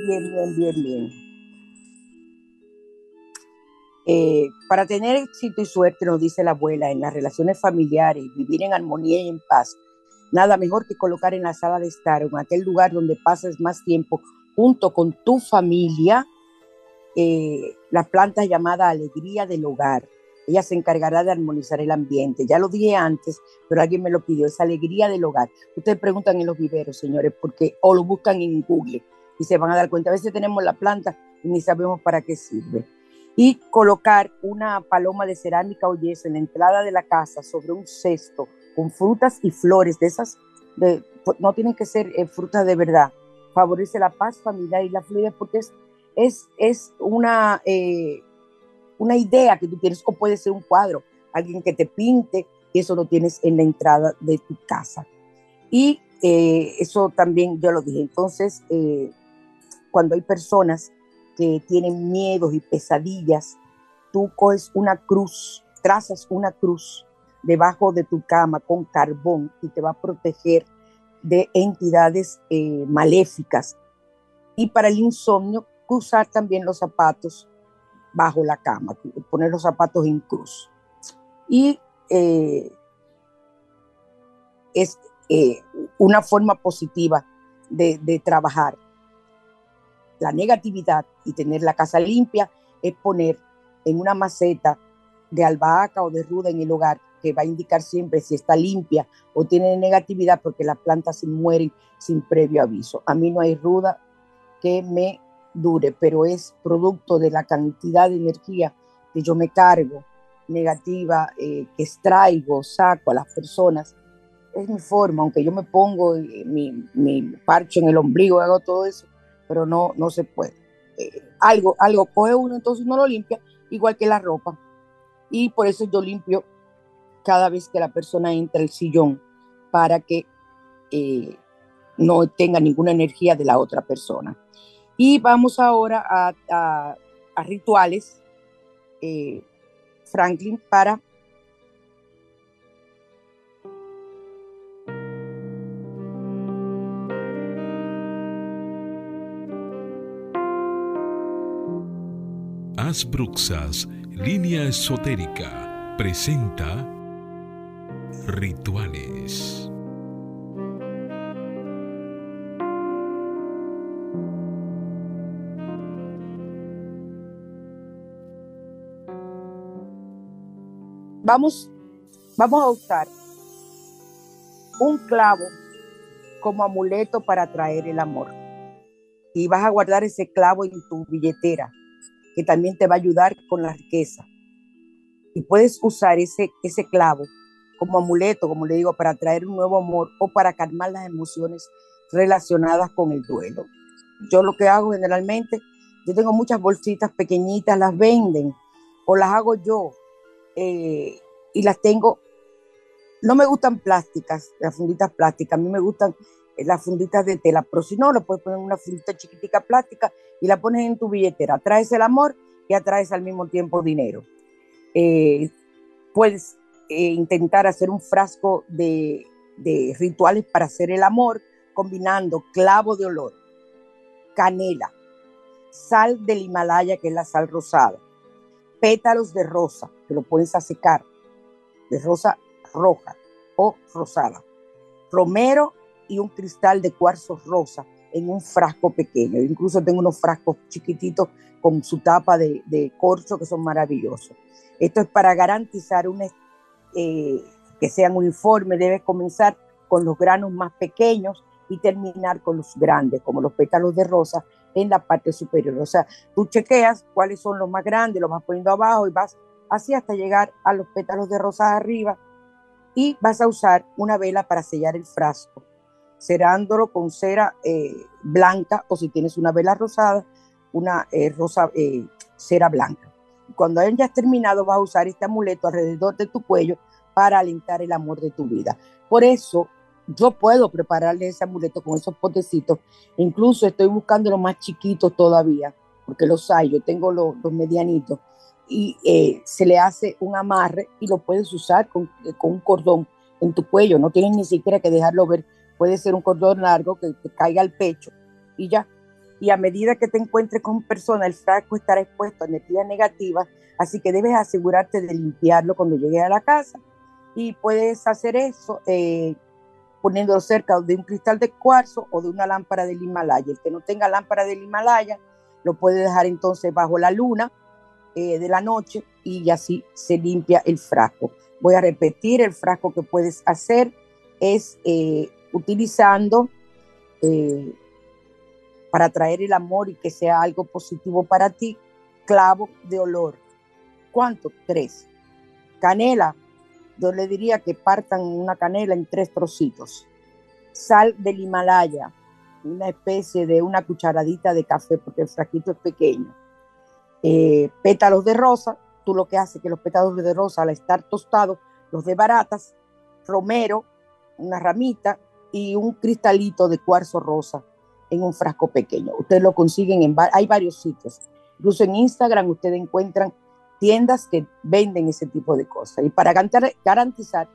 Bien, bien, bien, bien. Eh, para tener éxito y suerte, nos dice la abuela, en las relaciones familiares, vivir en armonía y en paz, nada mejor que colocar en la sala de estar, en aquel lugar donde pases más tiempo junto con tu familia, eh, la planta llamada alegría del hogar. Ella se encargará de armonizar el ambiente. Ya lo dije antes, pero alguien me lo pidió, esa alegría del hogar. Ustedes preguntan en los viveros, señores, porque o lo buscan en Google y se van a dar cuenta. A veces tenemos la planta y ni sabemos para qué sirve y colocar una paloma de cerámica o yeso en la entrada de la casa sobre un cesto con frutas y flores de esas, de, no tienen que ser eh, frutas de verdad, favorece la paz familiar y la fluidez porque es, es, es una, eh, una idea que tú tienes o puede ser un cuadro, alguien que te pinte y eso lo tienes en la entrada de tu casa. Y eh, eso también yo lo dije. Entonces, cuando hay personas que tienen miedos y pesadillas, tú coges una cruz, trazas una cruz debajo de tu cama con carbón y te va a proteger de entidades eh, maléficas. Y para el insomnio, cruzar también los zapatos bajo la cama, poner los zapatos en cruz. Y eh, es eh, una forma positiva de, de trabajar la negatividad y tener la casa limpia es poner en una maceta de albahaca o de ruda en el hogar que va a indicar siempre si está limpia o tiene negatividad porque las plantas se mueren sin previo aviso. A mí no hay ruda que me dure, pero es producto de la cantidad de energía que yo me cargo negativa, eh, que extraigo, saco a las personas. Es mi forma, aunque yo me pongo eh, mi, mi parcho en el ombligo, hago todo eso, pero no, no se puede. Eh, algo, algo coge uno, entonces uno lo limpia, igual que la ropa. Y por eso yo limpio cada vez que la persona entra al sillón para que eh, no tenga ninguna energía de la otra persona. Y vamos ahora a, rituales, eh, Franklin, para Bruxas, línea esotérica, presenta Rituales. Vamos, vamos a usar un clavo como amuleto para atraer el amor. Y vas a guardar ese clavo en tu billetera que también te va a ayudar con la riqueza. Y puedes usar ese, ese clavo como amuleto, como le digo, para traer un nuevo amor o para calmar las emociones relacionadas con el duelo. Yo lo que hago generalmente, yo tengo muchas bolsitas pequeñitas, las venden o las hago yo eh, y las tengo, no me gustan plásticas, las funditas plásticas, a mí me gustan las funditas de tela, pero si no, lo puedes poner una fundita chiquitica plástica y la pones en tu billetera. Atraes el amor y atraes al mismo tiempo dinero. Eh, puedes eh, intentar hacer un frasco de, de rituales para hacer el amor, combinando clavo de olor, canela, sal del Himalaya, que es la sal rosada, pétalos de rosa, que lo a secar, de rosa roja o rosada, romero y un cristal de cuarzo rosa en un frasco pequeño. Incluso tengo unos frascos chiquititos con su tapa de, corcho que son maravillosos. Esto es para garantizar una, eh, que sean uniformes, debes comenzar con los granos más pequeños y terminar con los grandes, como los pétalos de rosa en la parte superior. O sea, tú chequeas cuáles son los más grandes, los vas poniendo abajo y vas así hasta llegar a los pétalos de rosa arriba y vas a usar una vela para sellar el frasco, cerándolo con cera eh, blanca o si tienes una vela rosada, una eh, rosa eh, cera blanca. Cuando hayas terminado vas a usar este amuleto alrededor de tu cuello para alentar el amor de tu vida. Por eso yo puedo prepararle ese amuleto con esos potecitos. Incluso estoy buscando los más chiquitos todavía, porque los hay, yo tengo los, medianitos. Y se le hace un amarre y lo puedes usar con, con, un cordón en tu cuello. No tienes ni siquiera que dejarlo ver. Puede ser un cordón largo que te caiga al pecho y ya. Y a medida que te encuentres con persona, el frasco estará expuesto a energías negativas. Así que debes asegurarte de limpiarlo cuando llegues a la casa. Y puedes hacer eso. Eh, poniéndolo cerca de un cristal de cuarzo o de una lámpara del Himalaya. El que no tenga lámpara del Himalaya lo puede dejar entonces bajo la luna eh, de la noche y así se limpia el frasco. Voy a repetir, el frasco que puedes hacer es eh, utilizando eh, para traer el amor y que sea algo positivo para ti, clavo de olor. ¿Cuánto? Tres. Canela, yo le diría que partan una canela en tres trocitos. Sal del Himalaya, una especie de una cucharadita de café, porque el frasquito es pequeño. Eh, pétalos de rosa, tú lo que haces que los pétalos de rosa al estar tostados, los de baratas, romero, una ramita y un cristalito de cuarzo rosa en un frasco pequeño. Ustedes lo consiguen en, hay varios sitios. Incluso en Instagram ustedes encuentran tiendas que venden ese tipo de cosas. Y para garantizar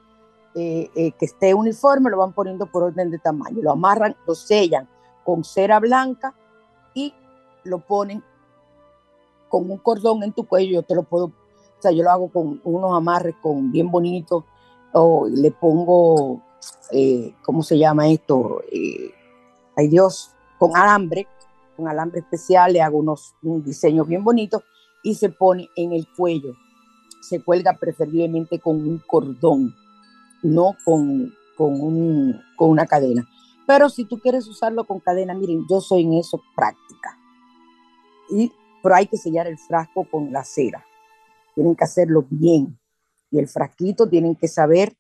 eh, eh, que esté uniforme, lo van poniendo por orden de tamaño. Lo amarran, lo sellan con cera blanca y lo ponen con un cordón en tu cuello. Yo te lo puedo, o sea, yo lo hago con unos amarres con bien bonitos o le pongo, eh, ¿cómo se llama esto? ay Dios, con alambre, con alambre especial, le hago unos un bien bonito y se pone en el cuello. Se cuelga preferiblemente con un cordón, no con, con, un, con una cadena. Pero si tú quieres usarlo con cadena, miren, yo soy en eso práctica. Y, pero hay que sellar el frasco con la cera. Tienen que hacerlo bien. Y el frasquito tienen que saber,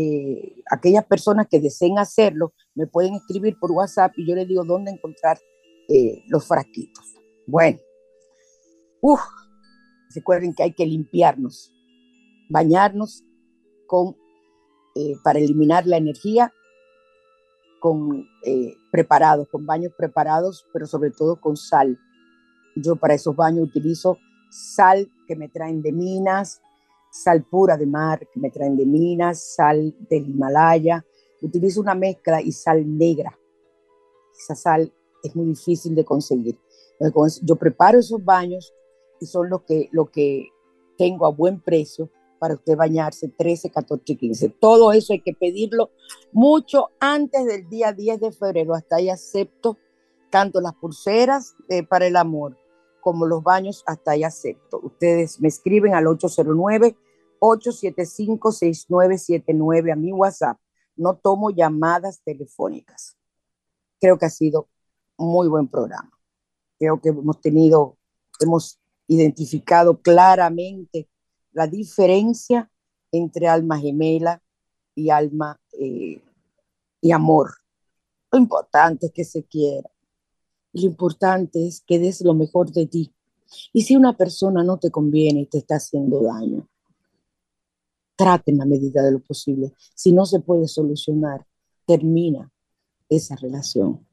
eh, aquellas personas que deseen hacerlo, me pueden escribir por WhatsApp y yo les digo dónde encontrar eh, los frasquitos. Bueno, recuerden que hay que limpiarnos, bañarnos con, eh, para eliminar la energía, con preparados, con baños preparados, pero sobre todo con sal. Yo para esos baños utilizo sal que me traen de minas, sal pura de mar que me traen de minas, sal del Himalaya. Utilizo una mezcla y sal negra. Esa sal es muy difícil de conseguir. Yo preparo esos baños y son los que, lo que tengo a buen precio para usted bañarse 13, 14 15. Todo eso hay que pedirlo mucho antes del día 10 de febrero. Hasta ahí acepto tanto las pulseras eh, para el amor como los baños, hasta ahí acepto. Ustedes me escriben al 809-875-6979 a mi WhatsApp. No tomo llamadas telefónicas. Creo que ha sido muy buen programa. Creo que hemos tenido, hemos identificado claramente la diferencia entre alma gemela y alma eh, y amor. Lo importante es que se quiera. Lo importante es que des lo mejor de ti. Y si una persona no te conviene y te está haciendo daño, traten a medida de lo posible. Si no se puede solucionar, termina esa relación.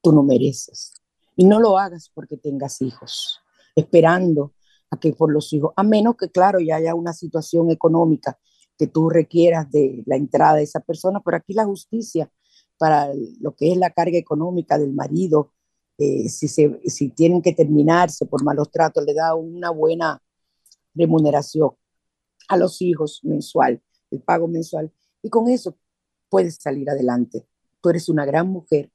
Tú no mereces. Y no lo hagas porque tengas hijos esperando a que por los hijos, a menos que, claro, ya haya una situación económica que tú requieras de la entrada de esa persona, pero aquí la justicia para lo que es la carga económica del marido, eh, si, se, si tienen que terminarse por malos tratos, le da una buena remuneración a los hijos mensual, el pago mensual, y con eso puedes salir adelante. Tú eres una gran mujer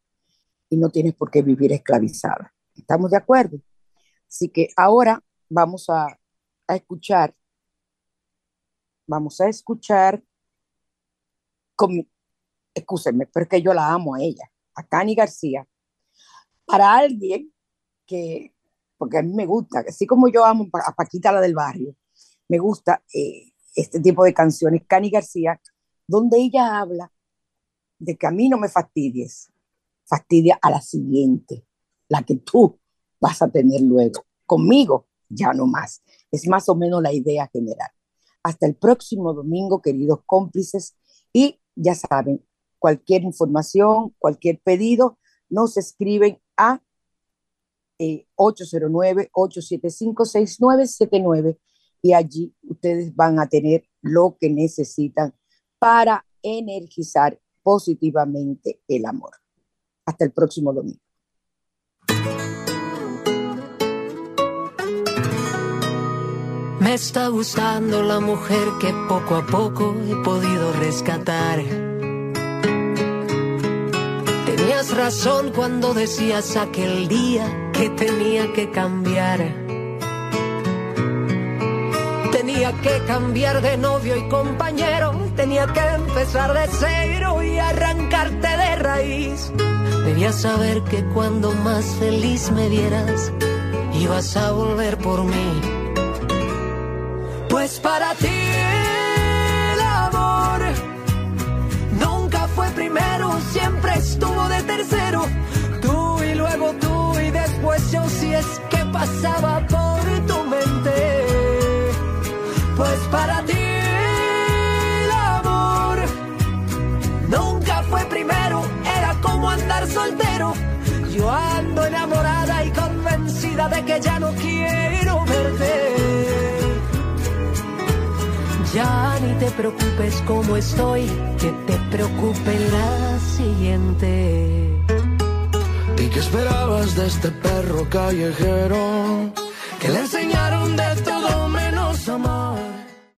y no tienes por qué vivir esclavizada. ¿Estamos de acuerdo? Así que ahora vamos a, escuchar, vamos a escuchar con, escúsenme, pero es que yo la amo a ella, a Cani García, para alguien que, porque a mí me gusta, así como yo amo a Paquita la del barrio, me gusta eh, este tipo de canciones, Cani García, donde ella habla de que a mí no me fastidies, fastidia a la siguiente, la que tú vas a tener luego. Conmigo ya no más. Es más o menos la idea general. Hasta el próximo domingo, queridos cómplices, y ya saben, cualquier información, cualquier pedido, nos escriben a 809-875-6979 eh, y allí ustedes van a tener lo que necesitan para energizar positivamente el amor. Hasta el próximo domingo. Me está gustando la mujer que poco a poco he podido rescatar. Tenías razón cuando decías aquel día que tenía que cambiar. Tenía que cambiar de novio y compañero, tenía que empezar de cero y arrancarte de raíz. Debías saber que cuando más feliz me vieras, ibas a volver por mí pues para ti el amor nunca fue primero, siempre estuvo tercero. Tú y luego tú y después yo si es que pasaba por tu mente. Pues para ti el amor nunca fue primero, era como andar soltero. Yo ando enamorada y convencida de que ya no quiero verte. Ya te preocupes como estoy, que te preocupe la siguiente. ¿Y qué esperabas de este perro callejero? Que le enseñaron